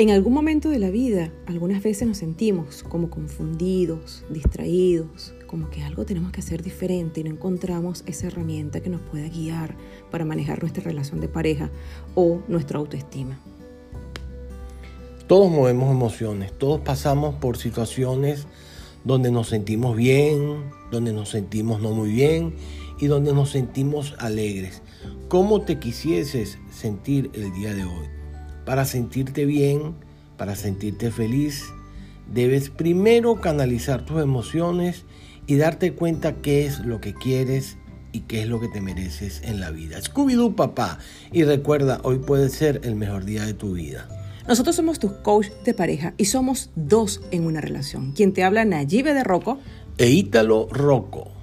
En algún momento de la vida, algunas veces nos sentimos como confundidos, distraídos, como que algo tenemos que hacer diferente y no encontramos esa herramienta que nos pueda guiar para manejar nuestra relación de pareja o nuestra autoestima. Todos movemos emociones, todos pasamos por situaciones donde nos sentimos bien, donde nos sentimos no muy bien y donde nos sentimos alegres. ¿Cómo te quisieses sentir el día de hoy? Para sentirte bien, para sentirte feliz, debes primero canalizar tus emociones y darte cuenta qué es lo que quieres y qué es lo que te mereces en la vida. Scooby-Doo papá y recuerda, hoy puede ser el mejor día de tu vida. Nosotros somos tus coach de pareja y somos dos en una relación. Quien te habla Nayibe de Rocco e Ítalo Rocco.